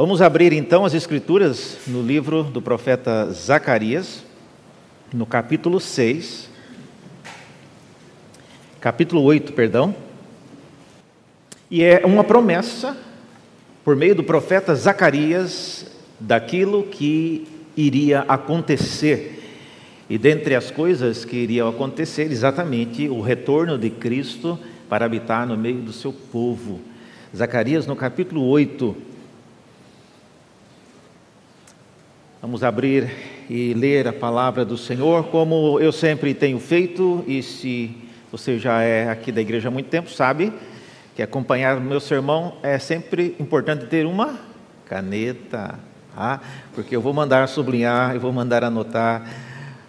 Vamos abrir então as Escrituras no livro do profeta Zacarias, no capítulo 6, capítulo 8, perdão. E é uma promessa, por meio do profeta Zacarias, daquilo que iria acontecer. E dentre as coisas que iriam acontecer, exatamente o retorno de Cristo para habitar no meio do seu povo. Zacarias, no capítulo 8, Vamos abrir e ler a palavra do Senhor, como eu sempre tenho feito, e se você já é aqui da igreja há muito tempo, sabe que acompanhar o meu sermão é sempre importante ter uma caneta, tá? porque eu vou mandar sublinhar, eu vou mandar anotar,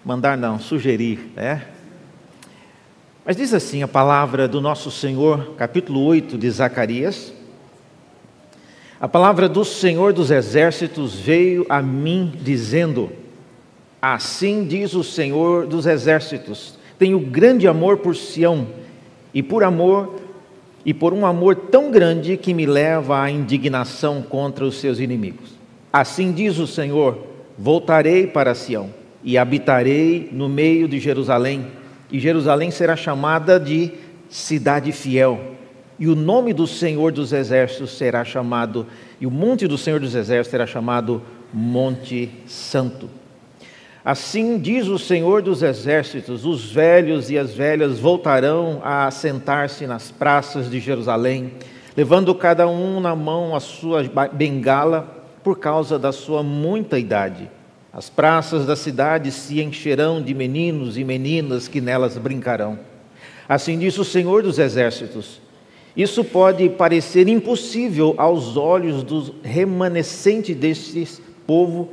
mandar não, sugerir, né? Mas diz assim a palavra do nosso Senhor, capítulo 8 de Zacarias, a palavra do Senhor dos Exércitos veio a mim dizendo: Assim diz o Senhor dos Exércitos: Tenho grande amor por Sião, e por amor e por um amor tão grande que me leva à indignação contra os seus inimigos. Assim diz o Senhor: Voltarei para Sião e habitarei no meio de Jerusalém, e Jerusalém será chamada de cidade fiel e o nome do Senhor dos Exércitos será chamado, e o monte do Senhor dos Exércitos será chamado Monte Santo. Assim diz o Senhor dos Exércitos: os velhos e as velhas voltarão a sentar-se nas praças de Jerusalém, levando cada um na mão a sua bengala por causa da sua muita idade. As praças da cidade se encherão de meninos e meninas que nelas brincarão. Assim diz o Senhor dos Exércitos: isso pode parecer impossível aos olhos do remanescente deste povo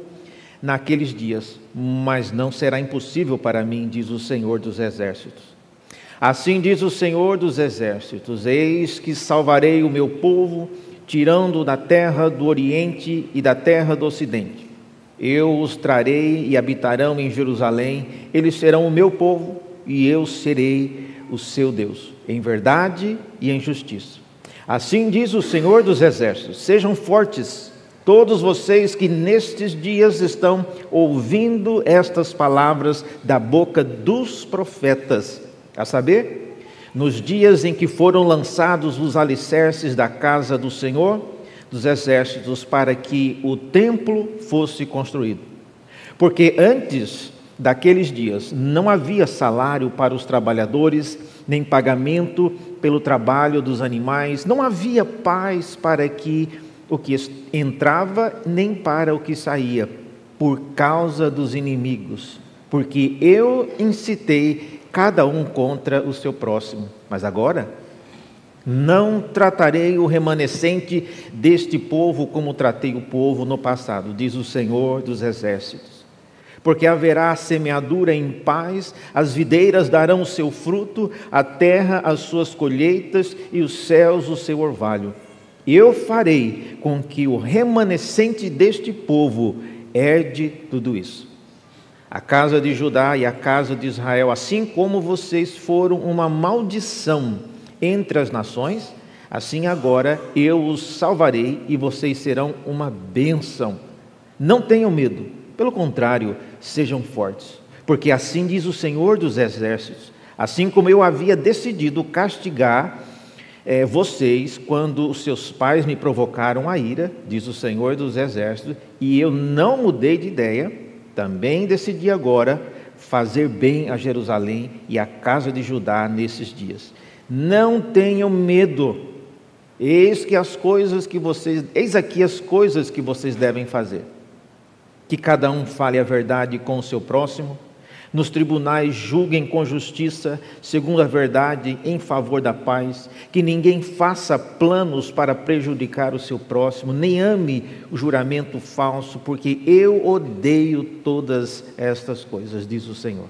naqueles dias, mas não será impossível para mim, diz o Senhor dos Exércitos. Assim diz o Senhor dos Exércitos: Eis que salvarei o meu povo, tirando da terra do Oriente e da terra do Ocidente. Eu os trarei e habitarão em Jerusalém, eles serão o meu povo e eu serei o seu Deus em verdade e em justiça. Assim diz o Senhor dos Exércitos: sejam fortes, todos vocês que nestes dias estão ouvindo estas palavras da boca dos profetas, a saber, nos dias em que foram lançados os alicerces da casa do Senhor dos Exércitos para que o templo fosse construído. Porque antes daqueles dias não havia salário para os trabalhadores, nem pagamento pelo trabalho dos animais, não havia paz para que o que entrava, nem para o que saía, por causa dos inimigos, porque eu incitei cada um contra o seu próximo. Mas agora, não tratarei o remanescente deste povo como tratei o povo no passado, diz o Senhor dos Exércitos porque haverá semeadura em paz, as videiras darão seu fruto, a terra as suas colheitas e os céus o seu orvalho. Eu farei com que o remanescente deste povo herde tudo isso. A casa de Judá e a casa de Israel, assim como vocês foram uma maldição entre as nações, assim agora eu os salvarei e vocês serão uma bênção. Não tenham medo, pelo contrário, sejam fortes, porque assim diz o Senhor dos Exércitos: assim como eu havia decidido castigar é, vocês quando os seus pais me provocaram a ira, diz o Senhor dos Exércitos, e eu não mudei de ideia, também decidi agora fazer bem a Jerusalém e a casa de Judá nesses dias. Não tenham medo. Eis que as coisas que vocês, eis aqui as coisas que vocês devem fazer que cada um fale a verdade com o seu próximo, nos tribunais julguem com justiça, segundo a verdade, em favor da paz, que ninguém faça planos para prejudicar o seu próximo, nem ame o juramento falso, porque eu odeio todas estas coisas, diz o Senhor.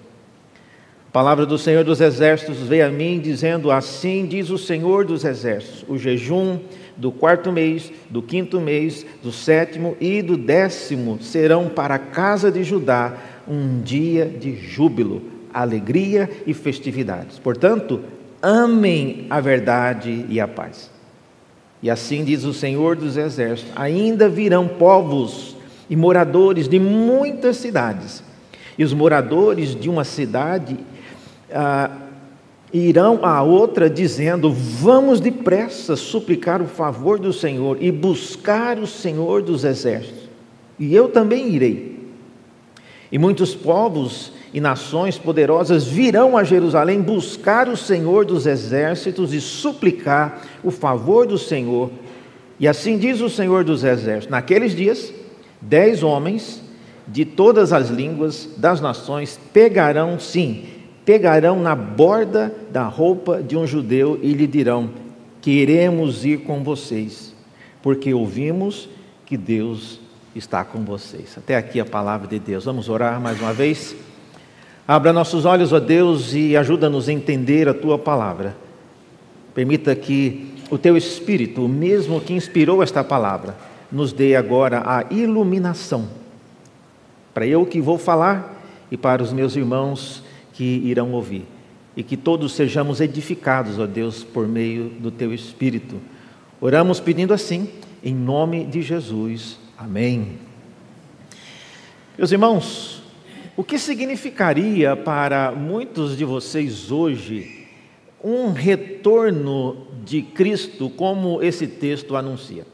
Palavra do Senhor dos Exércitos veio a mim dizendo: Assim diz o Senhor dos Exércitos: o jejum do quarto mês, do quinto mês, do sétimo e do décimo serão para a casa de Judá um dia de júbilo, alegria e festividades. Portanto, amem a verdade e a paz. E assim diz o Senhor dos Exércitos: ainda virão povos e moradores de muitas cidades, e os moradores de uma cidade ah, irão a outra dizendo: Vamos depressa suplicar o favor do Senhor e buscar o Senhor dos Exércitos, e eu também irei. E muitos povos e nações poderosas virão a Jerusalém buscar o Senhor dos exércitos e suplicar o favor do Senhor. E assim diz o Senhor dos exércitos: naqueles dias, dez homens de todas as línguas das nações pegarão, sim, pegarão na borda da roupa de um judeu e lhe dirão: Queremos ir com vocês, porque ouvimos que Deus está com vocês. Até aqui a palavra de Deus. Vamos orar mais uma vez. Abra nossos olhos, ó Deus, e ajuda-nos a entender a tua palavra. Permita que o teu Espírito, o mesmo que inspirou esta palavra, nos dê agora a iluminação. Para eu que vou falar e para os meus irmãos que irão ouvir. E que todos sejamos edificados, ó Deus, por meio do teu Espírito. Oramos pedindo assim, em nome de Jesus. Amém. Meus irmãos, o que significaria para muitos de vocês hoje um retorno de Cristo, como esse texto anuncia?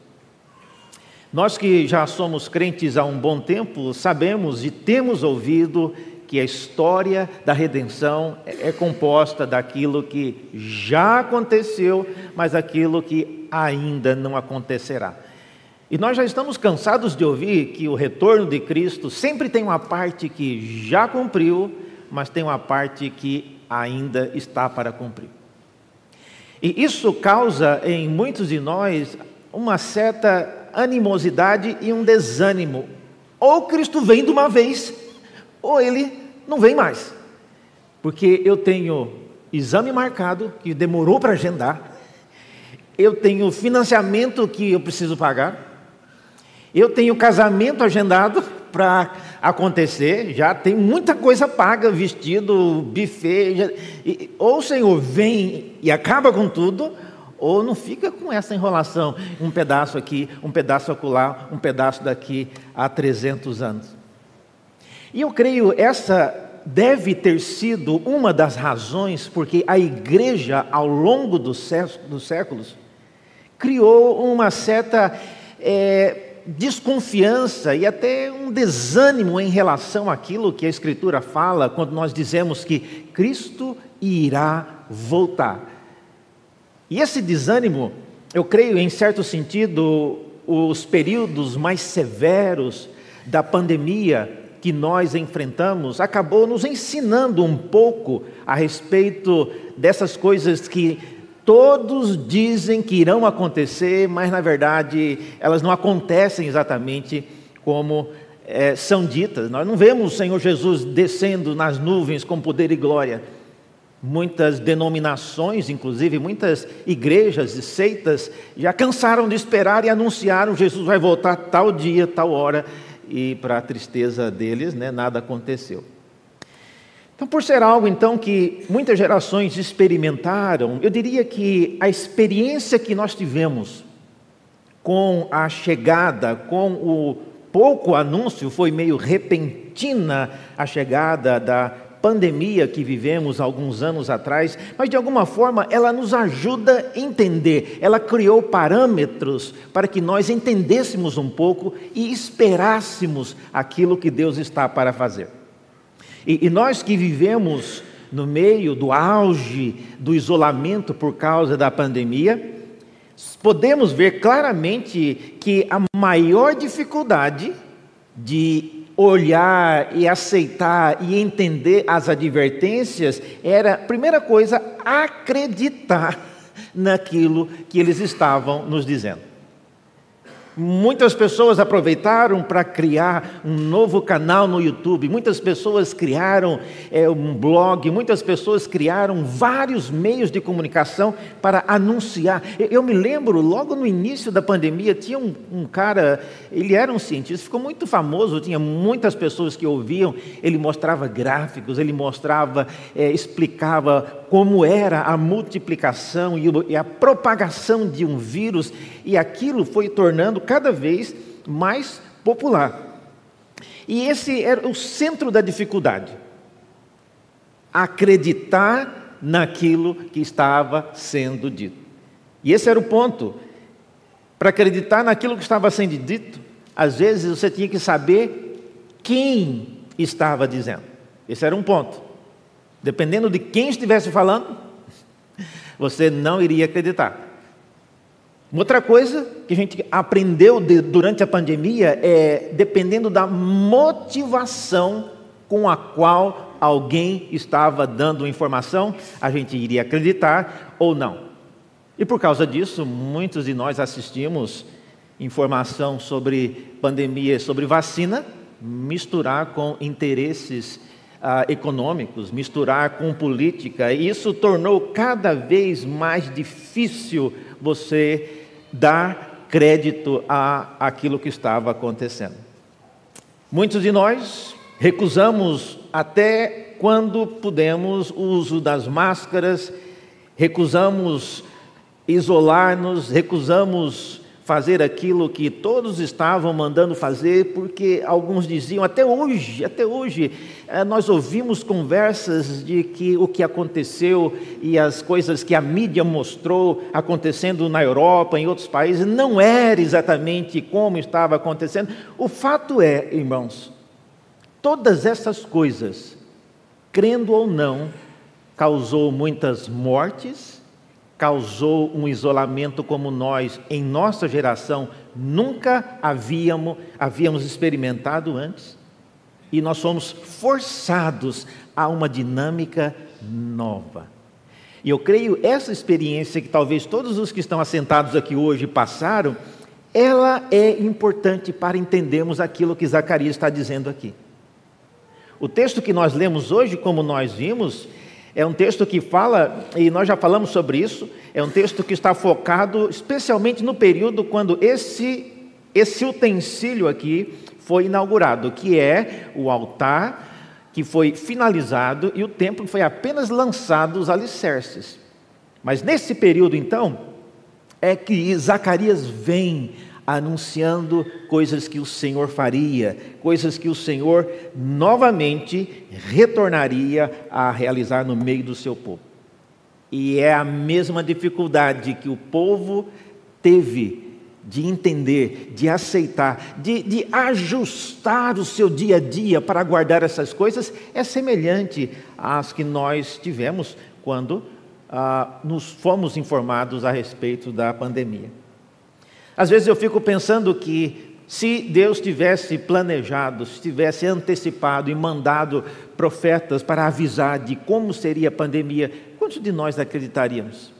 Nós que já somos crentes há um bom tempo, sabemos e temos ouvido que a história da redenção é composta daquilo que já aconteceu, mas aquilo que ainda não acontecerá. E nós já estamos cansados de ouvir que o retorno de Cristo sempre tem uma parte que já cumpriu, mas tem uma parte que ainda está para cumprir. E isso causa em muitos de nós uma certa animosidade e um desânimo. Ou Cristo vem de uma vez, ou ele não vem mais. Porque eu tenho exame marcado, que demorou para agendar, eu tenho financiamento que eu preciso pagar, eu tenho casamento agendado para acontecer, já tem muita coisa paga, vestido, buffet. Já, e, ou o Senhor vem e acaba com tudo, ou não fica com essa enrolação, um pedaço aqui, um pedaço acolá, um pedaço daqui há 300 anos. E eu creio essa deve ter sido uma das razões porque a igreja, ao longo dos séculos, criou uma certa é, desconfiança e até um desânimo em relação àquilo que a Escritura fala quando nós dizemos que Cristo irá voltar. E esse desânimo, eu creio, em certo sentido, os períodos mais severos da pandemia que nós enfrentamos acabou nos ensinando um pouco a respeito dessas coisas que Todos dizem que irão acontecer, mas na verdade elas não acontecem exatamente como é, são ditas. Nós não vemos o Senhor Jesus descendo nas nuvens com poder e glória. Muitas denominações, inclusive muitas igrejas e seitas, já cansaram de esperar e anunciaram: Jesus vai voltar tal dia, tal hora, e para a tristeza deles, né, nada aconteceu. Então, por ser algo então que muitas gerações experimentaram, eu diria que a experiência que nós tivemos com a chegada, com o pouco anúncio, foi meio repentina a chegada da pandemia que vivemos alguns anos atrás, mas de alguma forma ela nos ajuda a entender. Ela criou parâmetros para que nós entendêssemos um pouco e esperássemos aquilo que Deus está para fazer. E, e nós que vivemos no meio do auge do isolamento por causa da pandemia, podemos ver claramente que a maior dificuldade de olhar e aceitar e entender as advertências era, primeira coisa, acreditar naquilo que eles estavam nos dizendo. Muitas pessoas aproveitaram para criar um novo canal no YouTube, muitas pessoas criaram é, um blog, muitas pessoas criaram vários meios de comunicação para anunciar. Eu me lembro, logo no início da pandemia, tinha um, um cara, ele era um cientista, ficou muito famoso, tinha muitas pessoas que ouviam, ele mostrava gráficos, ele mostrava, é, explicava como era a multiplicação e a propagação de um vírus, e aquilo foi tornando cada vez mais popular. E esse era o centro da dificuldade. Acreditar naquilo que estava sendo dito. E esse era o ponto. Para acreditar naquilo que estava sendo dito, às vezes você tinha que saber quem estava dizendo. Esse era um ponto. Dependendo de quem estivesse falando, você não iria acreditar. Outra coisa que a gente aprendeu de, durante a pandemia é dependendo da motivação com a qual alguém estava dando informação, a gente iria acreditar ou não. E por causa disso, muitos de nós assistimos informação sobre pandemia, sobre vacina, misturar com interesses ah, econômicos, misturar com política, e isso tornou cada vez mais difícil você dar crédito a aquilo que estava acontecendo. Muitos de nós recusamos até quando pudemos o uso das máscaras, recusamos isolar-nos, recusamos fazer aquilo que todos estavam mandando fazer, porque alguns diziam, até hoje, até hoje, eh, nós ouvimos conversas de que o que aconteceu e as coisas que a mídia mostrou acontecendo na Europa, em outros países, não era exatamente como estava acontecendo. O fato é, irmãos, todas essas coisas, crendo ou não, causou muitas mortes, causou um isolamento como nós, em nossa geração, nunca havíamos, havíamos experimentado antes. E nós fomos forçados a uma dinâmica nova. E eu creio essa experiência que talvez todos os que estão assentados aqui hoje passaram, ela é importante para entendermos aquilo que Zacarias está dizendo aqui. O texto que nós lemos hoje, como nós vimos, é um texto que fala, e nós já falamos sobre isso, é um texto que está focado especialmente no período quando esse, esse utensílio aqui foi inaugurado, que é o altar que foi finalizado e o templo foi apenas lançado os alicerces. Mas nesse período, então, é que Zacarias vem anunciando coisas que o Senhor faria, coisas que o Senhor novamente retornaria a realizar no meio do seu povo. E é a mesma dificuldade que o povo teve de entender, de aceitar, de, de, ajustar o seu dia a dia para guardar essas coisas, é semelhante às que nós tivemos quando ah, nos fomos informados a respeito da pandemia. Às vezes eu fico pensando que se Deus tivesse planejado, se tivesse antecipado e mandado profetas para avisar de como seria a pandemia, quantos de nós acreditaríamos?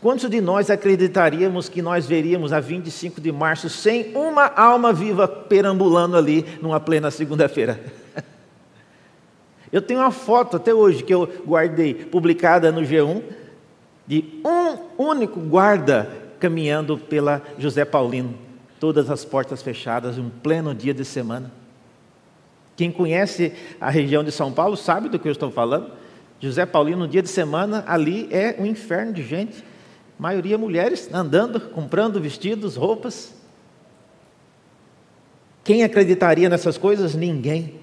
Quantos de nós acreditaríamos que nós veríamos a 25 de março sem uma alma viva perambulando ali numa plena segunda-feira? Eu tenho uma foto até hoje que eu guardei, publicada no G1, de um único guarda caminhando pela José Paulino, todas as portas fechadas, um pleno dia de semana. Quem conhece a região de São Paulo sabe do que eu estou falando. José Paulino, no dia de semana, ali é um inferno de gente. Maioria mulheres andando, comprando vestidos, roupas. Quem acreditaria nessas coisas? Ninguém.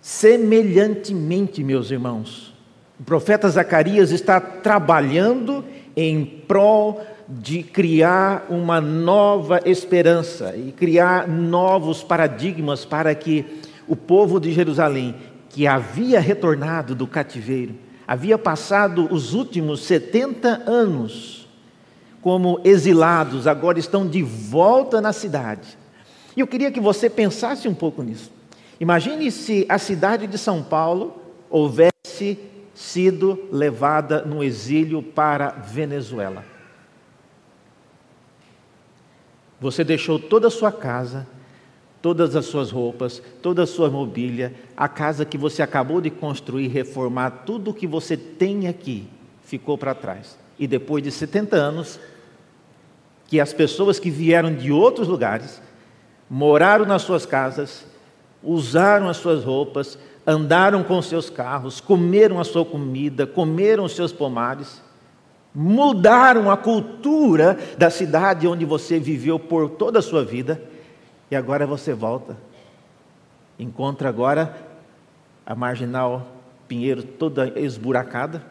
Semelhantemente, meus irmãos, o profeta Zacarias está trabalhando em prol de criar uma nova esperança e criar novos paradigmas para que o povo de Jerusalém, que havia retornado do cativeiro, havia passado os últimos 70 anos como exilados, agora estão de volta na cidade. E eu queria que você pensasse um pouco nisso. Imagine se a cidade de São Paulo houvesse sido levada no exílio para Venezuela. Você deixou toda a sua casa, todas as suas roupas, toda a sua mobília, a casa que você acabou de construir, reformar, tudo o que você tem aqui ficou para trás. E depois de 70 anos, que as pessoas que vieram de outros lugares moraram nas suas casas, usaram as suas roupas, andaram com seus carros, comeram a sua comida, comeram os seus pomares, mudaram a cultura da cidade onde você viveu por toda a sua vida, e agora você volta. Encontra agora a marginal Pinheiro toda esburacada,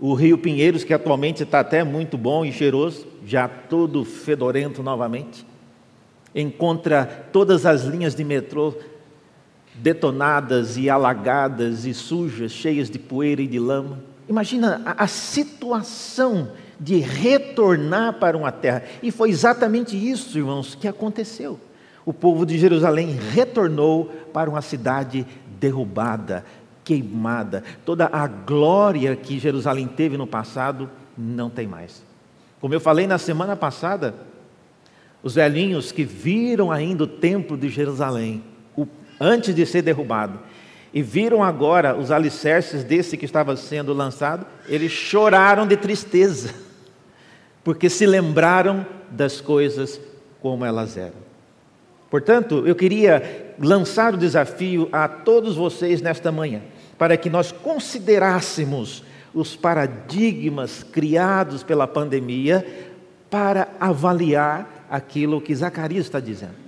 o rio Pinheiros, que atualmente está até muito bom e cheiroso, já todo fedorento novamente. Encontra todas as linhas de metrô detonadas e alagadas e sujas, cheias de poeira e de lama. Imagina a, a situação de retornar para uma terra. E foi exatamente isso, irmãos, que aconteceu. O povo de Jerusalém retornou para uma cidade derrubada, queimada. Toda a glória que Jerusalém teve no passado não tem mais. Como eu falei na semana passada, os velhinhos que viram ainda o templo de Jerusalém antes de ser derrubado, e viram agora os alicerces desse que estava sendo lançado, eles choraram de tristeza, porque se lembraram das coisas como elas eram. Portanto, eu queria lançar o desafio a todos vocês nesta manhã, para que nós considerássemos os paradigmas criados pela pandemia para avaliar aquilo que Zacarias está dizendo.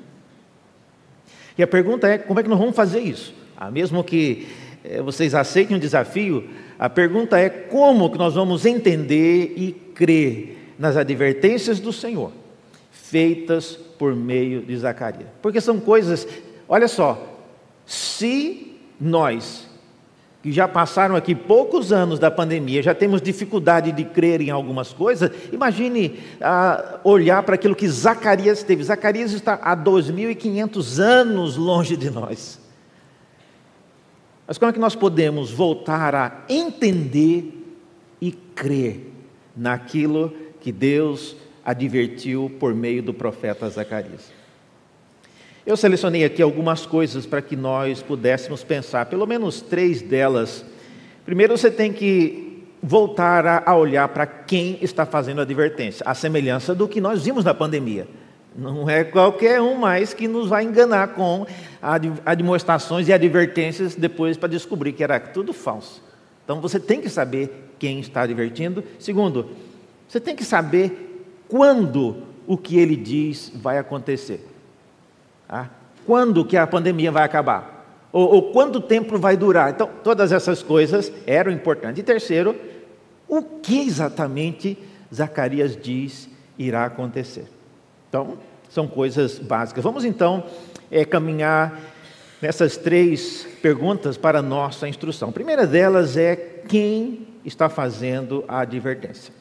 E a pergunta é: como é que nós vamos fazer isso? Ah, mesmo que eh, vocês aceitem o desafio, a pergunta é: como que nós vamos entender e crer nas advertências do Senhor, feitas por meio de Zacarias? Porque são coisas, olha só, se nós que já passaram aqui poucos anos da pandemia, já temos dificuldade de crer em algumas coisas, imagine ah, olhar para aquilo que Zacarias teve. Zacarias está há 2.500 anos longe de nós. Mas como é que nós podemos voltar a entender e crer naquilo que Deus advertiu por meio do profeta Zacarias? Eu selecionei aqui algumas coisas para que nós pudéssemos pensar, pelo menos três delas. Primeiro, você tem que voltar a olhar para quem está fazendo a advertência, a semelhança do que nós vimos na pandemia. Não é qualquer um mais que nos vai enganar com demonstrações e advertências depois para descobrir que era tudo falso. Então você tem que saber quem está advertindo. Segundo, você tem que saber quando o que ele diz vai acontecer. Ah, quando que a pandemia vai acabar? Ou, ou quanto tempo vai durar? Então, todas essas coisas eram importantes. E terceiro, o que exatamente Zacarias diz irá acontecer? Então, são coisas básicas. Vamos então é, caminhar nessas três perguntas para nossa instrução. A primeira delas é quem está fazendo a advertência.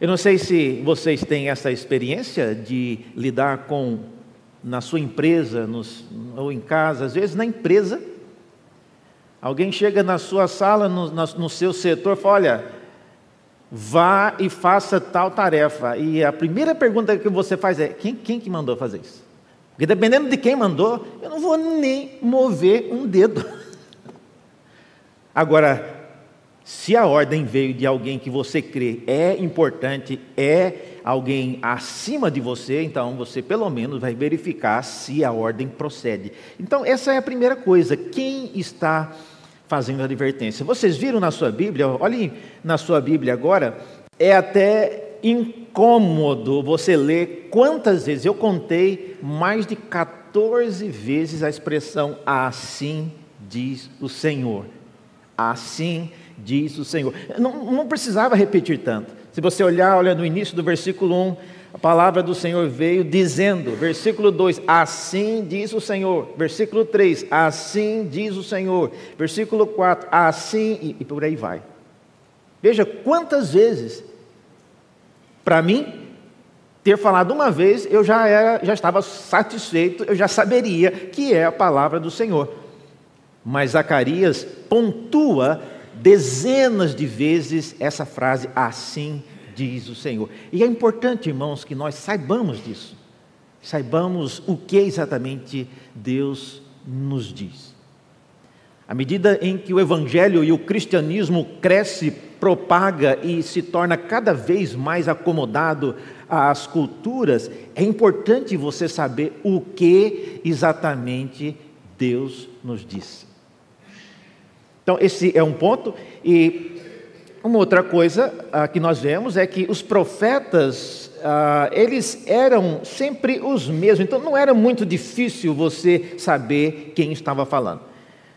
Eu não sei se vocês têm essa experiência de lidar com na sua empresa nos, ou em casa, às vezes na empresa, alguém chega na sua sala, no, no seu setor, fala: olha, vá e faça tal tarefa. E a primeira pergunta que você faz é: quem, quem que mandou fazer isso? Porque dependendo de quem mandou, eu não vou nem mover um dedo. Agora, se a ordem veio de alguém que você crê é importante, é alguém acima de você, então você pelo menos vai verificar se a ordem procede. Então, essa é a primeira coisa. Quem está fazendo a advertência? Vocês viram na sua Bíblia, olhem na sua Bíblia agora, é até incômodo você ler quantas vezes, eu contei mais de 14 vezes a expressão assim diz o Senhor. Assim diz o Senhor. Não, não precisava repetir tanto. Se você olhar, olha no início do versículo 1, a palavra do Senhor veio dizendo, versículo 2, assim diz o Senhor, versículo 3, assim diz o Senhor, versículo 4, assim, e, e por aí vai. Veja quantas vezes, para mim, ter falado uma vez, eu já, era, já estava satisfeito, eu já saberia que é a palavra do Senhor. Mas Zacarias pontua dezenas de vezes essa frase, assim diz o Senhor. E é importante, irmãos, que nós saibamos disso, saibamos o que exatamente Deus nos diz. À medida em que o Evangelho e o cristianismo cresce, propaga e se torna cada vez mais acomodado às culturas, é importante você saber o que exatamente Deus nos disse. Então, esse é um ponto, e uma outra coisa ah, que nós vemos é que os profetas, ah, eles eram sempre os mesmos, então não era muito difícil você saber quem estava falando.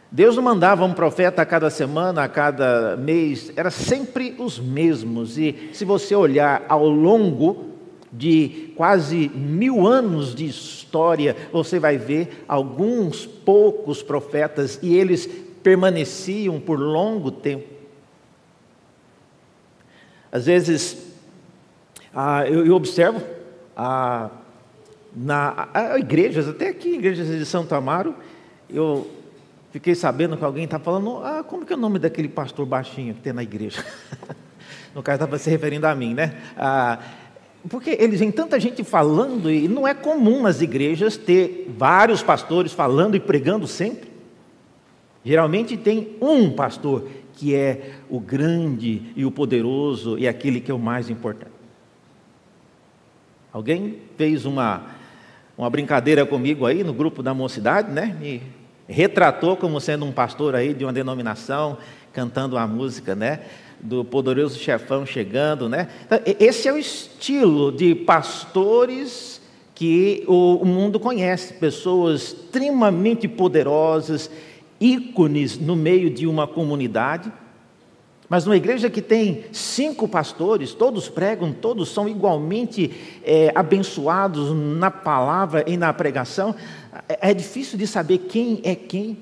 Deus não mandava um profeta a cada semana, a cada mês, era sempre os mesmos, e se você olhar ao longo de quase mil anos de história, você vai ver alguns poucos profetas. E eles permaneciam por longo tempo. Às vezes, ah, eu, eu, observo ah, na a, igrejas, até aqui, igrejas de Santo Amaro, eu fiquei sabendo que alguém está falando, ah, como que é o nome daquele pastor baixinho que tem na igreja? no caso, estava se referindo a mim, né? Ah, porque eles vêm tanta gente falando, e não é comum nas igrejas ter vários pastores falando e pregando sempre. Geralmente tem um pastor que é o grande e o poderoso e aquele que é o mais importante. Alguém fez uma, uma brincadeira comigo aí no grupo da mocidade, né? Me retratou como sendo um pastor aí de uma denominação, cantando a música, né? do poderoso chefão chegando, né? Então, esse é o estilo de pastores que o mundo conhece, pessoas extremamente poderosas, ícones no meio de uma comunidade. Mas numa igreja que tem cinco pastores, todos pregam, todos são igualmente é, abençoados na palavra e na pregação, é, é difícil de saber quem é quem.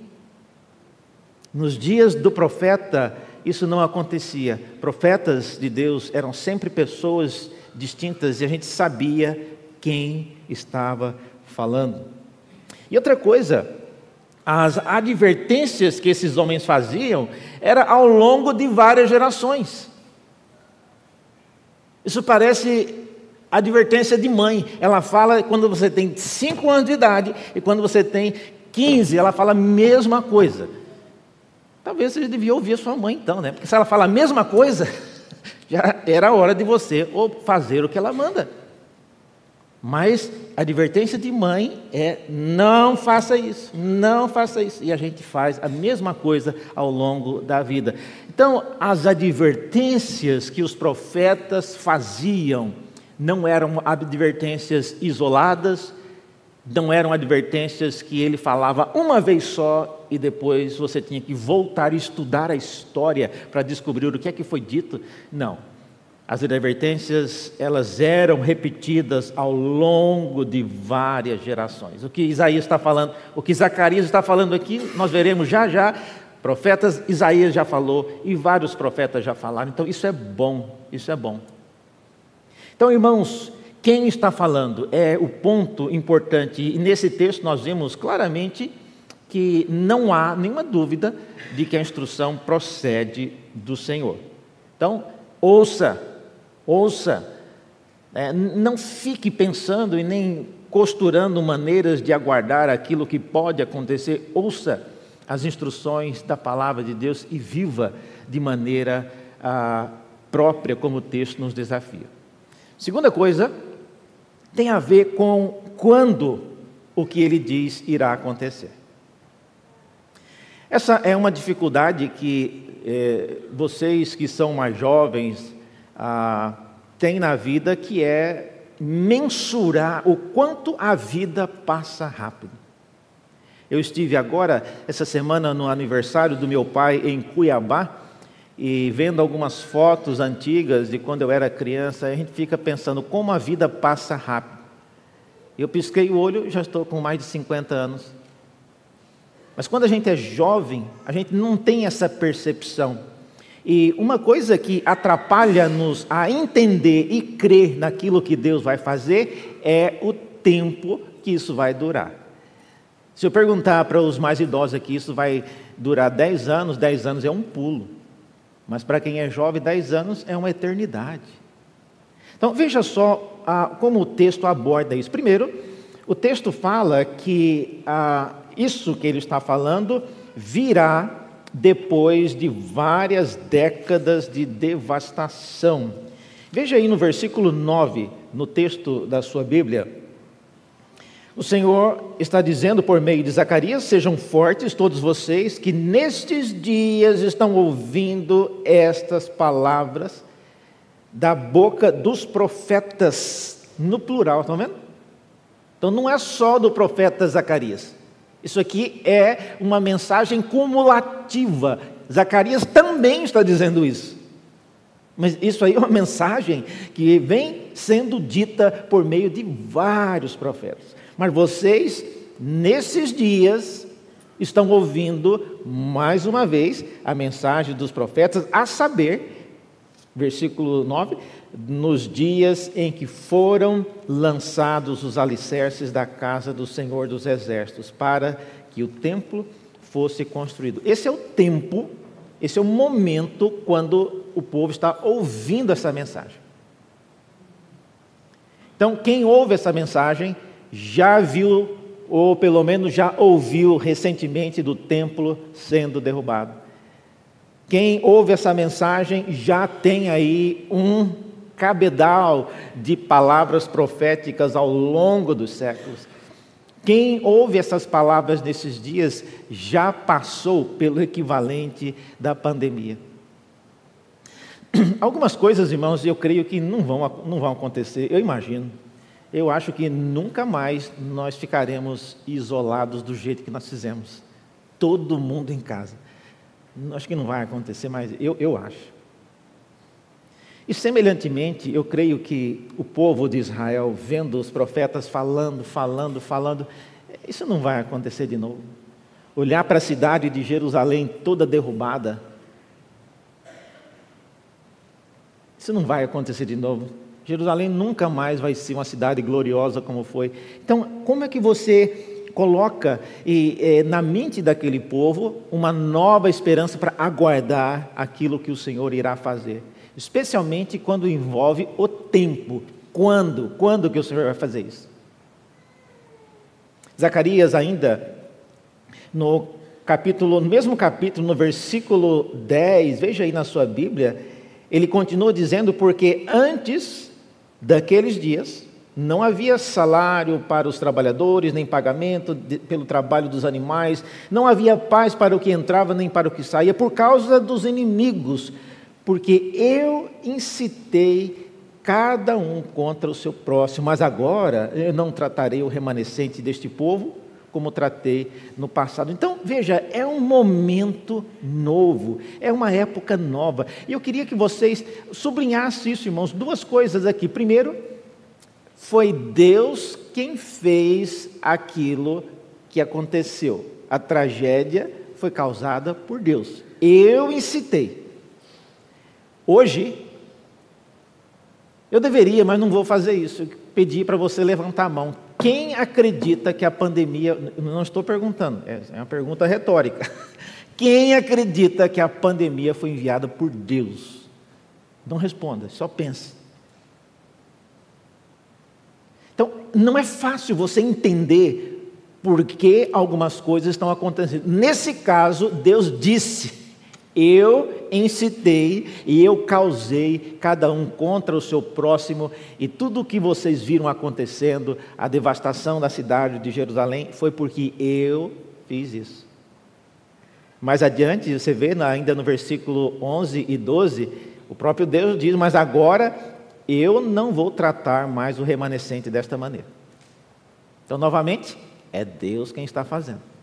Nos dias do profeta isso não acontecia. Profetas de Deus eram sempre pessoas distintas e a gente sabia quem estava falando. E outra coisa, as advertências que esses homens faziam era ao longo de várias gerações. Isso parece advertência de mãe. Ela fala quando você tem 5 anos de idade e quando você tem 15, ela fala a mesma coisa. Talvez você devia ouvir a sua mãe então, né? Porque se ela fala a mesma coisa, já era hora de você fazer o que ela manda. Mas a advertência de mãe é: não faça isso, não faça isso. E a gente faz a mesma coisa ao longo da vida. Então, as advertências que os profetas faziam não eram advertências isoladas, não eram advertências que ele falava uma vez só e depois você tinha que voltar e estudar a história para descobrir o que é que foi dito. Não. As advertências, elas eram repetidas ao longo de várias gerações. O que Isaías está falando, o que Zacarias está falando aqui, nós veremos já já. Profetas, Isaías já falou e vários profetas já falaram. Então isso é bom, isso é bom. Então, irmãos, quem está falando é o ponto importante, e nesse texto nós vemos claramente que não há nenhuma dúvida de que a instrução procede do Senhor. Então, ouça, ouça, é, não fique pensando e nem costurando maneiras de aguardar aquilo que pode acontecer, ouça as instruções da palavra de Deus e viva de maneira ah, própria, como o texto nos desafia. Segunda coisa, tem a ver com quando o que ele diz irá acontecer. Essa é uma dificuldade que eh, vocês que são mais jovens ah, têm na vida, que é mensurar o quanto a vida passa rápido. Eu estive agora, essa semana, no aniversário do meu pai em Cuiabá, e vendo algumas fotos antigas de quando eu era criança, a gente fica pensando como a vida passa rápido. Eu pisquei o olho, já estou com mais de 50 anos. Mas quando a gente é jovem, a gente não tem essa percepção. E uma coisa que atrapalha-nos a entender e crer naquilo que Deus vai fazer é o tempo que isso vai durar. Se eu perguntar para os mais idosos aqui, isso vai durar 10 anos, 10 anos é um pulo. Mas para quem é jovem, 10 anos é uma eternidade. Então veja só ah, como o texto aborda isso. Primeiro, o texto fala que ah, isso que ele está falando virá depois de várias décadas de devastação. Veja aí no versículo 9, no texto da sua Bíblia, O Senhor está dizendo por meio de Zacarias: sejam fortes todos vocês que nestes dias estão ouvindo estas palavras da boca dos profetas, no plural, estão vendo? Então não é só do profeta Zacarias. Isso aqui é uma mensagem cumulativa. Zacarias também está dizendo isso. Mas isso aí é uma mensagem que vem sendo dita por meio de vários profetas. Mas vocês, nesses dias, estão ouvindo mais uma vez a mensagem dos profetas, a saber, versículo 9: nos dias em que foram lançados os alicerces da casa do Senhor dos Exércitos, para que o templo fosse construído. Esse é o tempo, esse é o momento quando o povo está ouvindo essa mensagem. Então, quem ouve essa mensagem já viu, ou pelo menos já ouviu recentemente do templo sendo derrubado. Quem ouve essa mensagem já tem aí um cabedal de palavras proféticas ao longo dos séculos. Quem ouve essas palavras nesses dias já passou pelo equivalente da pandemia. Algumas coisas, irmãos, eu creio que não vão, não vão acontecer, eu imagino eu acho que nunca mais nós ficaremos isolados do jeito que nós fizemos. Todo mundo em casa. Acho que não vai acontecer, mas eu, eu acho. E semelhantemente, eu creio que o povo de Israel, vendo os profetas falando, falando, falando, isso não vai acontecer de novo. Olhar para a cidade de Jerusalém toda derrubada, isso não vai acontecer de novo. Jerusalém nunca mais vai ser uma cidade gloriosa como foi. Então, como é que você coloca e, é, na mente daquele povo uma nova esperança para aguardar aquilo que o Senhor irá fazer? Especialmente quando envolve o tempo. Quando? Quando que o Senhor vai fazer isso? Zacarias ainda, no capítulo, no mesmo capítulo, no versículo 10, veja aí na sua Bíblia, ele continua dizendo, porque antes daqueles dias, não havia salário para os trabalhadores, nem pagamento de, pelo trabalho dos animais, não havia paz para o que entrava nem para o que saía, por causa dos inimigos, porque eu incitei cada um contra o seu próximo, mas agora eu não tratarei o remanescente deste povo como tratei no passado. Então, veja, é um momento novo, é uma época nova. E eu queria que vocês sublinhassem isso, irmãos, duas coisas aqui. Primeiro, foi Deus quem fez aquilo que aconteceu. A tragédia foi causada por Deus. Eu incitei. Hoje, eu deveria, mas não vou fazer isso. Pedir para você levantar a mão. Quem acredita que a pandemia. Não estou perguntando, é, é uma pergunta retórica. Quem acredita que a pandemia foi enviada por Deus? Não responda, só pense. Então, não é fácil você entender por que algumas coisas estão acontecendo. Nesse caso, Deus disse. Eu incitei e eu causei cada um contra o seu próximo, e tudo o que vocês viram acontecendo, a devastação da cidade de Jerusalém, foi porque eu fiz isso. Mais adiante, você vê ainda no versículo 11 e 12, o próprio Deus diz: Mas agora eu não vou tratar mais o remanescente desta maneira. Então, novamente, é Deus quem está fazendo.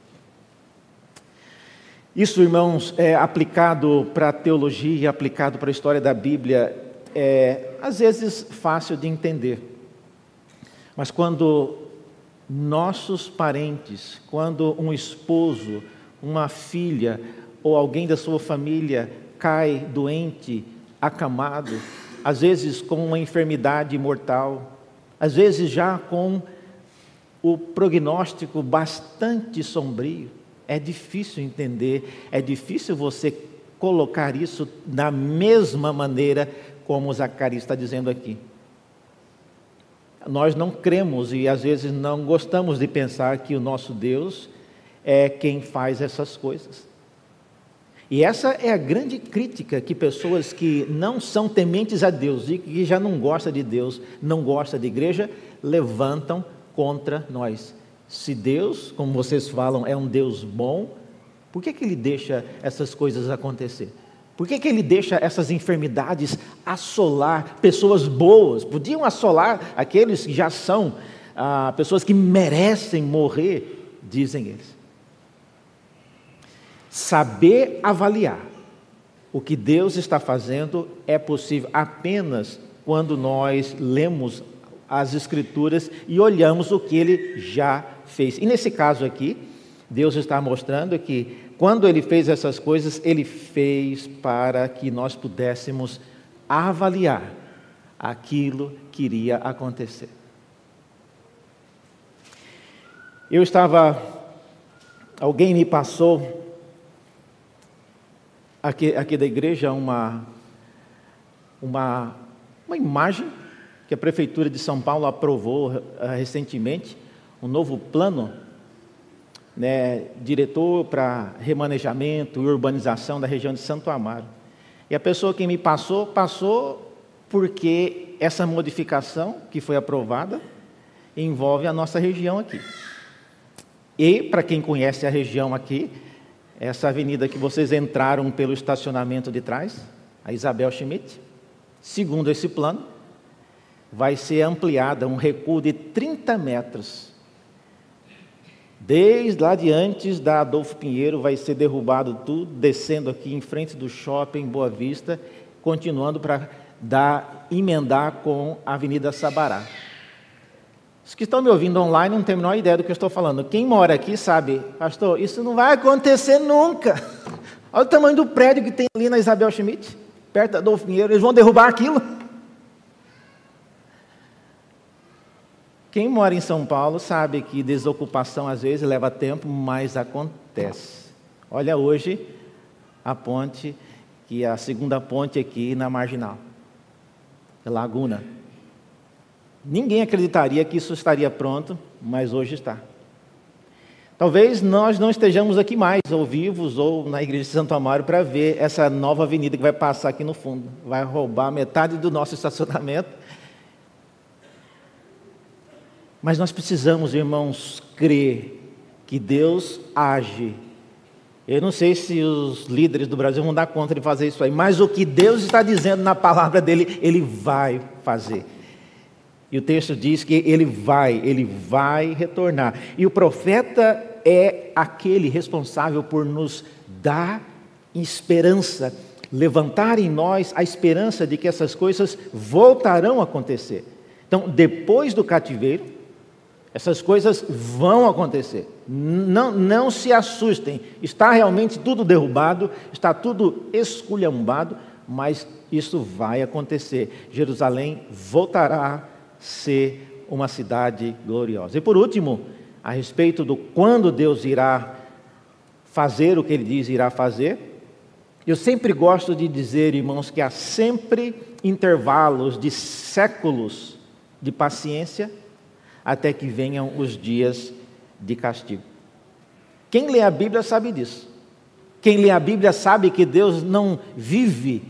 Isso, irmãos, é aplicado para a teologia, aplicado para a história da Bíblia, é às vezes fácil de entender. Mas quando nossos parentes, quando um esposo, uma filha ou alguém da sua família cai doente, acamado, às vezes com uma enfermidade mortal, às vezes já com o prognóstico bastante sombrio, é difícil entender, é difícil você colocar isso da mesma maneira como Zacarias está dizendo aqui. Nós não cremos e às vezes não gostamos de pensar que o nosso Deus é quem faz essas coisas. E essa é a grande crítica que pessoas que não são tementes a Deus e que já não gostam de Deus, não gostam de igreja, levantam contra nós. Se Deus, como vocês falam, é um Deus bom, por que, que Ele deixa essas coisas acontecer? Por que, que Ele deixa essas enfermidades assolar pessoas boas? Podiam assolar aqueles que já são ah, pessoas que merecem morrer, dizem eles. Saber avaliar o que Deus está fazendo é possível apenas quando nós lemos as Escrituras e olhamos o que Ele já fez. E nesse caso aqui, Deus está mostrando que quando Ele fez essas coisas, Ele fez para que nós pudéssemos avaliar aquilo que iria acontecer. Eu estava, alguém me passou aqui, aqui da igreja uma, uma, uma imagem que a Prefeitura de São Paulo aprovou uh, recentemente, um novo plano, né, diretor para remanejamento e urbanização da região de Santo Amaro. E a pessoa que me passou, passou porque essa modificação que foi aprovada envolve a nossa região aqui. E, para quem conhece a região aqui, essa avenida que vocês entraram pelo estacionamento de trás, a Isabel Schmidt, segundo esse plano, vai ser ampliada, um recuo de 30 metros. Desde lá de antes da Adolfo Pinheiro vai ser derrubado tudo, descendo aqui em frente do shopping Boa Vista, continuando para dar emendar com a Avenida Sabará. Os que estão me ouvindo online não têm a menor ideia do que eu estou falando. Quem mora aqui sabe, pastor, isso não vai acontecer nunca. Olha o tamanho do prédio que tem ali na Isabel Schmidt, perto da Adolfo Pinheiro. Eles vão derrubar aquilo. Quem mora em São Paulo sabe que desocupação às vezes leva tempo, mas acontece. Olha hoje a ponte, que é a segunda ponte aqui na Marginal, Laguna. Ninguém acreditaria que isso estaria pronto, mas hoje está. Talvez nós não estejamos aqui mais, ou vivos, ou na igreja de Santo Amaro, para ver essa nova avenida que vai passar aqui no fundo. Vai roubar metade do nosso estacionamento. Mas nós precisamos, irmãos, crer que Deus age. Eu não sei se os líderes do Brasil vão dar conta de fazer isso aí, mas o que Deus está dizendo na palavra dele, ele vai fazer. E o texto diz que ele vai, ele vai retornar. E o profeta é aquele responsável por nos dar esperança, levantar em nós a esperança de que essas coisas voltarão a acontecer. Então, depois do cativeiro, essas coisas vão acontecer. Não, não se assustem. Está realmente tudo derrubado, está tudo esculhambado, mas isso vai acontecer. Jerusalém voltará ser uma cidade gloriosa. E por último, a respeito do quando Deus irá fazer o que ele diz irá fazer, eu sempre gosto de dizer, irmãos, que há sempre intervalos de séculos de paciência até que venham os dias de castigo. Quem lê a Bíblia sabe disso. Quem lê a Bíblia sabe que Deus não vive,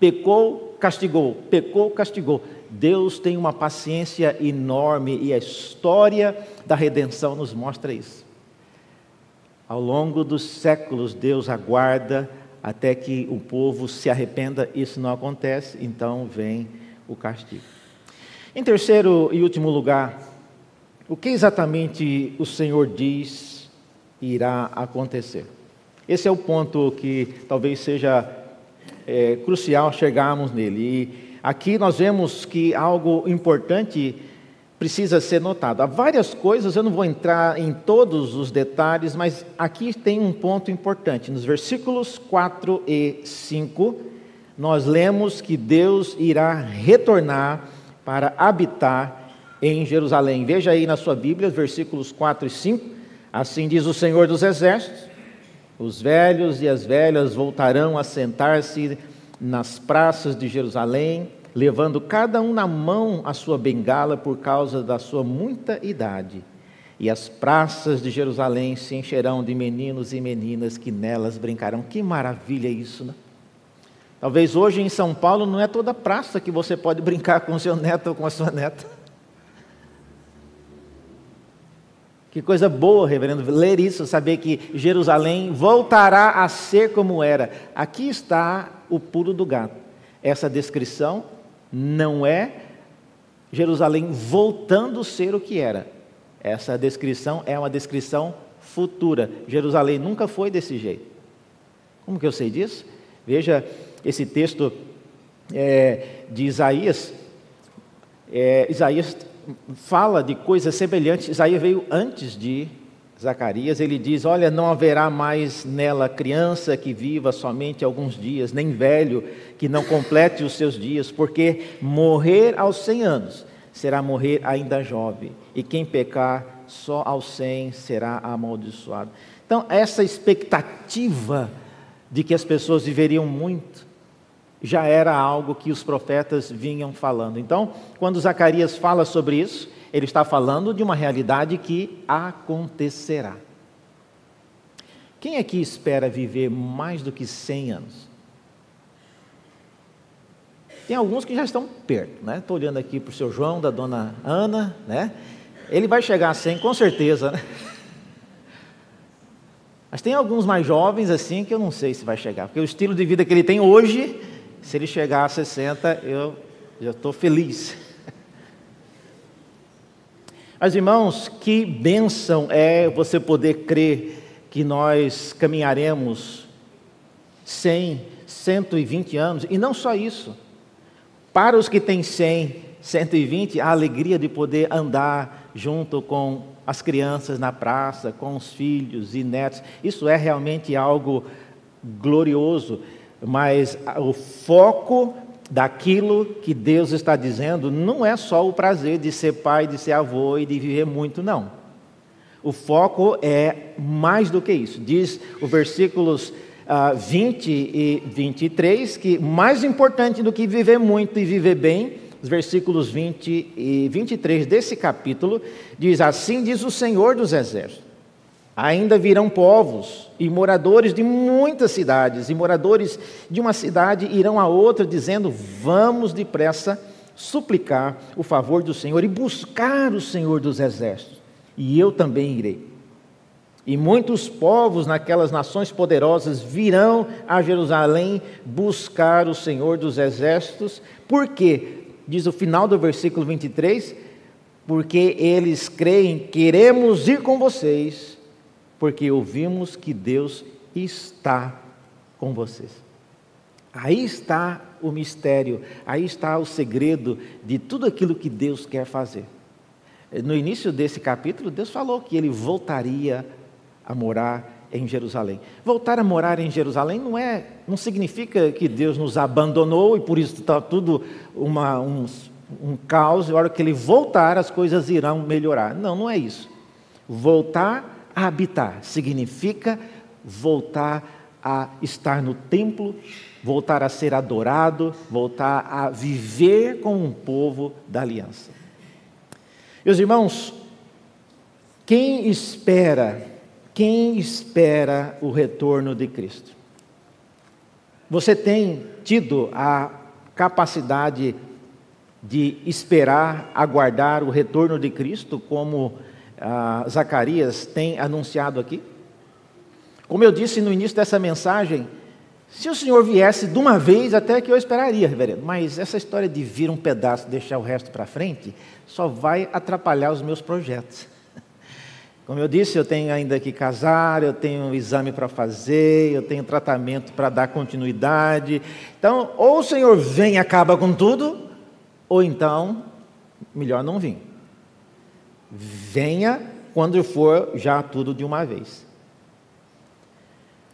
pecou, castigou, pecou, castigou. Deus tem uma paciência enorme e a história da redenção nos mostra isso. Ao longo dos séculos, Deus aguarda até que o povo se arrependa, isso não acontece, então vem o castigo. Em terceiro e último lugar, o que exatamente o Senhor diz irá acontecer? Esse é o ponto que talvez seja é, crucial chegarmos nele. E Aqui nós vemos que algo importante precisa ser notado. Há várias coisas, eu não vou entrar em todos os detalhes, mas aqui tem um ponto importante. Nos versículos 4 e 5, nós lemos que Deus irá retornar para habitar em Jerusalém. Veja aí na sua Bíblia, versículos 4 e 5. Assim diz o Senhor dos Exércitos: os velhos e as velhas voltarão a sentar-se nas praças de Jerusalém, levando cada um na mão a sua bengala por causa da sua muita idade. E as praças de Jerusalém se encherão de meninos e meninas que nelas brincarão. Que maravilha isso, né? Talvez hoje em São Paulo não é toda praça que você pode brincar com seu neto ou com a sua neta. Que coisa boa, reverendo, ler isso, saber que Jerusalém voltará a ser como era. Aqui está o pulo do gato. Essa descrição não é Jerusalém voltando a ser o que era. Essa descrição é uma descrição futura. Jerusalém nunca foi desse jeito. Como que eu sei disso? Veja esse texto é, de Isaías. É, Isaías fala de coisas semelhantes. Isaías veio antes de Zacarias. Ele diz: Olha, não haverá mais nela criança que viva somente alguns dias, nem velho que não complete os seus dias, porque morrer aos cem anos será morrer ainda jovem, e quem pecar só aos cem será amaldiçoado. Então, essa expectativa de que as pessoas viveriam muito, já era algo que os profetas vinham falando. Então, quando Zacarias fala sobre isso, ele está falando de uma realidade que acontecerá. Quem aqui espera viver mais do que 100 anos? Tem alguns que já estão perto, né? Estou olhando aqui para o seu João, da dona Ana, né? Ele vai chegar a 100 com certeza, né? Mas tem alguns mais jovens assim que eu não sei se vai chegar, porque o estilo de vida que ele tem hoje se ele chegar a 60, eu já estou feliz. Mas irmãos, que bênção é você poder crer que nós caminharemos 100, 120 anos, e não só isso. Para os que têm 100, 120, a alegria de poder andar junto com as crianças na praça, com os filhos e netos, isso é realmente algo glorioso mas o foco daquilo que Deus está dizendo não é só o prazer de ser pai, de ser avô e de viver muito, não. O foco é mais do que isso. Diz o versículos uh, 20 e 23 que mais importante do que viver muito e viver bem, os versículos 20 e 23 desse capítulo, diz: Assim diz o Senhor dos Exércitos Ainda virão povos e moradores de muitas cidades, e moradores de uma cidade irão a outra, dizendo: Vamos depressa suplicar o favor do Senhor e buscar o Senhor dos exércitos, e eu também irei. E muitos povos naquelas nações poderosas virão a Jerusalém buscar o Senhor dos exércitos, porque, diz o final do versículo 23, porque eles creem, queremos ir com vocês porque ouvimos que Deus está com vocês. Aí está o mistério, aí está o segredo de tudo aquilo que Deus quer fazer. No início desse capítulo, Deus falou que ele voltaria a morar em Jerusalém. Voltar a morar em Jerusalém não é, não significa que Deus nos abandonou e por isso está tudo uma, um, um caos. E a hora que ele voltar, as coisas irão melhorar. Não, não é isso. Voltar habitar significa voltar a estar no templo, voltar a ser adorado, voltar a viver com um povo da aliança. Meus irmãos, quem espera, quem espera o retorno de Cristo? Você tem tido a capacidade de esperar, aguardar o retorno de Cristo como ah, Zacarias tem anunciado aqui. Como eu disse no início dessa mensagem, se o Senhor viesse de uma vez, até que eu esperaria, reverendo, mas essa história de vir um pedaço e deixar o resto para frente, só vai atrapalhar os meus projetos. Como eu disse, eu tenho ainda que casar, eu tenho um exame para fazer, eu tenho tratamento para dar continuidade. Então, ou o Senhor vem e acaba com tudo, ou então, melhor não vir. Venha quando for já tudo de uma vez.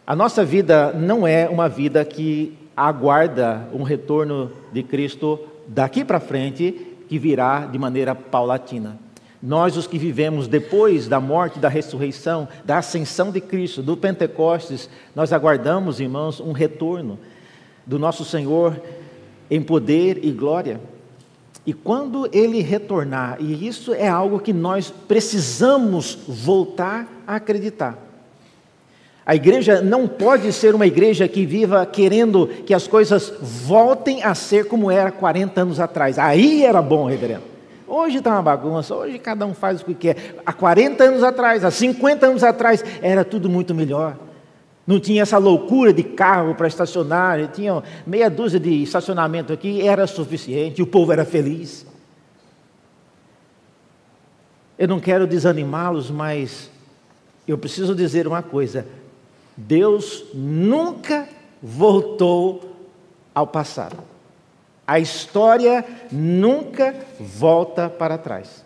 A nossa vida não é uma vida que aguarda um retorno de Cristo daqui para frente, que virá de maneira paulatina. Nós, os que vivemos depois da morte, da ressurreição, da ascensão de Cristo, do Pentecostes, nós aguardamos, irmãos, um retorno do nosso Senhor em poder e glória. E quando ele retornar, e isso é algo que nós precisamos voltar a acreditar. A igreja não pode ser uma igreja que viva querendo que as coisas voltem a ser como era 40 anos atrás. Aí era bom, reverendo. Hoje está uma bagunça, hoje cada um faz o que quer. Há 40 anos atrás, há 50 anos atrás, era tudo muito melhor. Não tinha essa loucura de carro para estacionar, tinha meia dúzia de estacionamento aqui, era suficiente, o povo era feliz. Eu não quero desanimá-los, mas eu preciso dizer uma coisa: Deus nunca voltou ao passado. A história nunca volta para trás.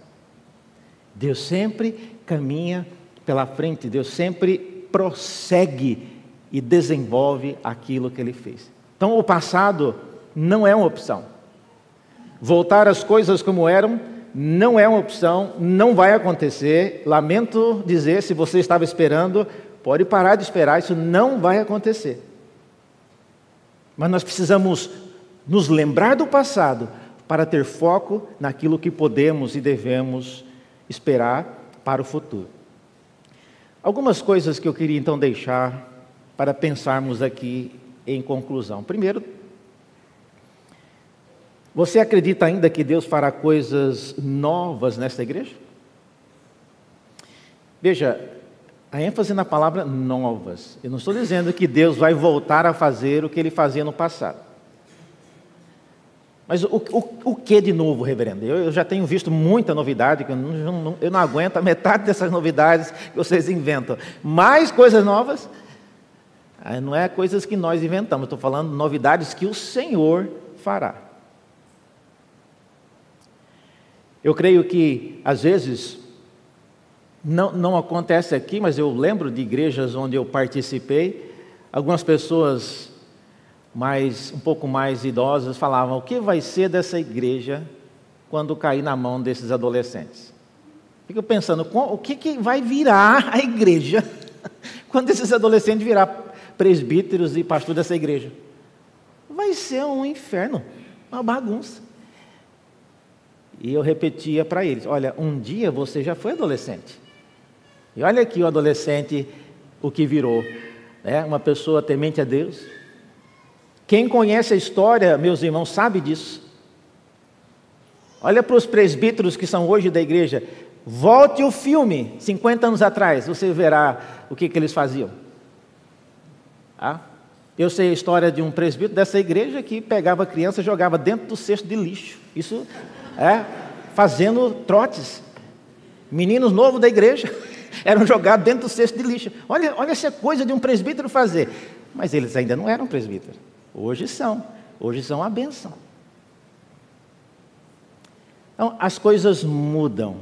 Deus sempre caminha pela frente, Deus sempre prossegue e desenvolve aquilo que ele fez. Então, o passado não é uma opção. Voltar as coisas como eram não é uma opção, não vai acontecer. Lamento dizer, se você estava esperando, pode parar de esperar, isso não vai acontecer. Mas nós precisamos nos lembrar do passado para ter foco naquilo que podemos e devemos esperar para o futuro. Algumas coisas que eu queria então deixar para pensarmos aqui em conclusão. Primeiro, você acredita ainda que Deus fará coisas novas nesta igreja? Veja, a ênfase na palavra novas. Eu não estou dizendo que Deus vai voltar a fazer o que ele fazia no passado. Mas o, o, o que de novo, reverendo? Eu, eu, já tenho visto muita novidade, eu não, eu não aguento a metade dessas novidades que vocês inventam. Mais coisas novas? Ah, não é coisas que nós inventamos, estou falando novidades que o Senhor fará. Eu creio que, às vezes, não, não acontece aqui, mas eu lembro de igrejas onde eu participei, algumas pessoas mais, um pouco mais idosas falavam: o que vai ser dessa igreja quando cair na mão desses adolescentes? Fico pensando, o que, que vai virar a igreja quando esses adolescentes virar presbíteros e pastores dessa igreja? Vai ser um inferno, uma bagunça. E eu repetia para eles: Olha, um dia você já foi adolescente. E olha aqui o adolescente, o que virou. Né? Uma pessoa temente a Deus. Quem conhece a história, meus irmãos, sabe disso. Olha para os presbíteros que são hoje da igreja. Volte o filme, 50 anos atrás, você verá o que, que eles faziam. Ah? Eu sei a história de um presbítero dessa igreja que pegava criança e jogava dentro do cesto de lixo. Isso é, fazendo trotes. Meninos novos da igreja eram jogados dentro do cesto de lixo. Olha, olha essa coisa de um presbítero fazer. Mas eles ainda não eram presbíteros. Hoje são. Hoje são a benção. Então, as coisas mudam.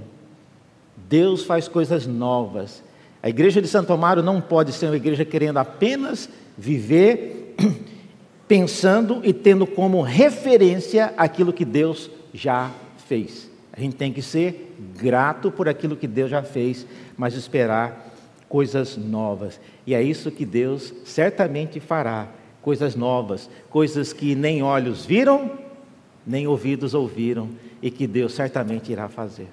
Deus faz coisas novas. A igreja de Santo Amaro não pode ser uma igreja querendo apenas viver pensando e tendo como referência aquilo que Deus já fez. A gente tem que ser grato por aquilo que Deus já fez, mas esperar coisas novas. E é isso que Deus certamente fará: coisas novas, coisas que nem olhos viram, nem ouvidos ouviram, e que Deus certamente irá fazer.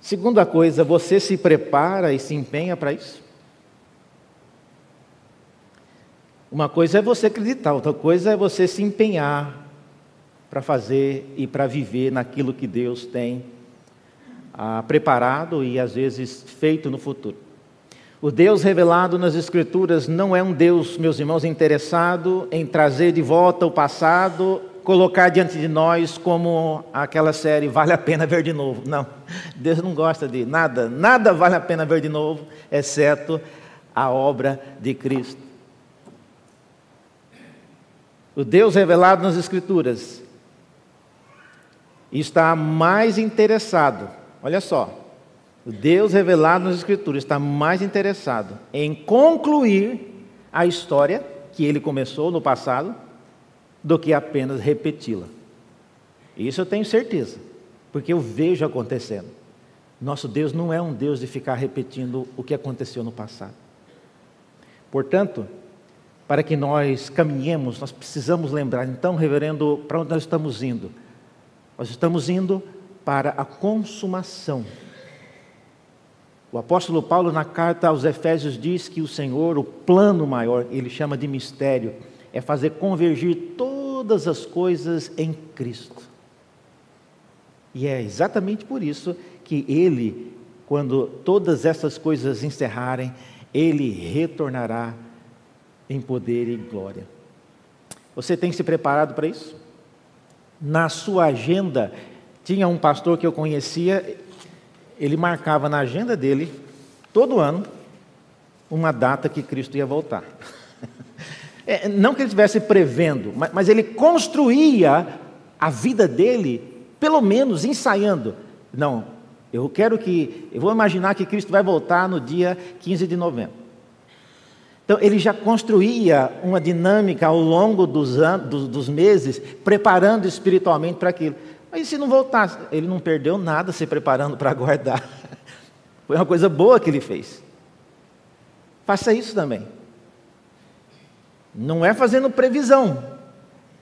Segunda coisa, você se prepara e se empenha para isso? Uma coisa é você acreditar, outra coisa é você se empenhar para fazer e para viver naquilo que Deus tem ah, preparado e às vezes feito no futuro. O Deus revelado nas Escrituras não é um Deus, meus irmãos, interessado em trazer de volta o passado, colocar diante de nós como aquela série Vale a Pena Ver de Novo. Não, Deus não gosta de nada, nada vale a pena ver de novo, exceto a obra de Cristo. O Deus revelado nas Escrituras está mais interessado, olha só, Deus revelado nas Escrituras está mais interessado em concluir a história que ele começou no passado do que apenas repeti-la. Isso eu tenho certeza, porque eu vejo acontecendo. Nosso Deus não é um Deus de ficar repetindo o que aconteceu no passado. Portanto, para que nós caminhemos, nós precisamos lembrar, então, reverendo, para onde nós estamos indo? Nós estamos indo para a consumação. O apóstolo Paulo, na carta aos Efésios, diz que o Senhor, o plano maior, ele chama de mistério, é fazer convergir todas as coisas em Cristo. E é exatamente por isso que ele, quando todas essas coisas encerrarem, ele retornará em poder e glória. Você tem se preparado para isso? Na sua agenda, tinha um pastor que eu conhecia, ele marcava na agenda dele, todo ano, uma data que Cristo ia voltar. É, não que ele estivesse prevendo, mas, mas ele construía a vida dele, pelo menos ensaiando. Não, eu quero que, eu vou imaginar que Cristo vai voltar no dia 15 de novembro. Então, ele já construía uma dinâmica ao longo dos, anos, dos, dos meses, preparando espiritualmente para aquilo. Mas se não voltasse, ele não perdeu nada se preparando para aguardar. Foi uma coisa boa que ele fez. Faça isso também. Não é fazendo previsão,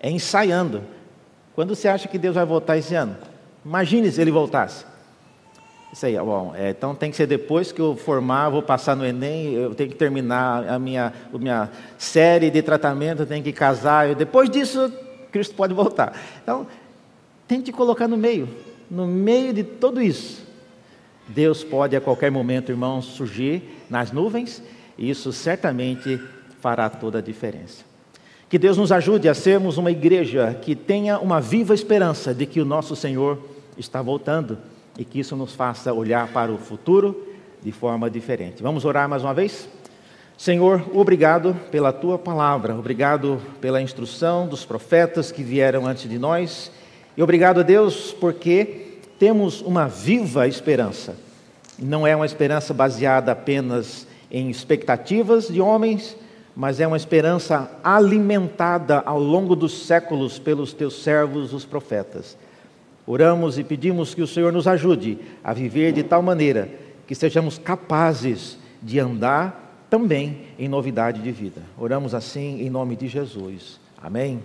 é ensaiando. Quando você acha que Deus vai voltar esse ano? Imagine se ele voltasse. Isso aí, bom, é, então tem que ser depois que eu formar, vou passar no Enem, eu tenho que terminar a minha, a minha série de tratamento, eu tenho que casar, e depois disso Cristo pode voltar. Então, tente colocar no meio, no meio de tudo isso. Deus pode a qualquer momento, irmãos, surgir nas nuvens, e isso certamente fará toda a diferença. Que Deus nos ajude a sermos uma igreja que tenha uma viva esperança de que o nosso Senhor está voltando e que isso nos faça olhar para o futuro de forma diferente. Vamos orar mais uma vez? Senhor, obrigado pela tua palavra, obrigado pela instrução dos profetas que vieram antes de nós, e obrigado a Deus porque temos uma viva esperança. Não é uma esperança baseada apenas em expectativas de homens, mas é uma esperança alimentada ao longo dos séculos pelos teus servos, os profetas. Oramos e pedimos que o Senhor nos ajude a viver de tal maneira que sejamos capazes de andar também em novidade de vida. Oramos assim em nome de Jesus. Amém.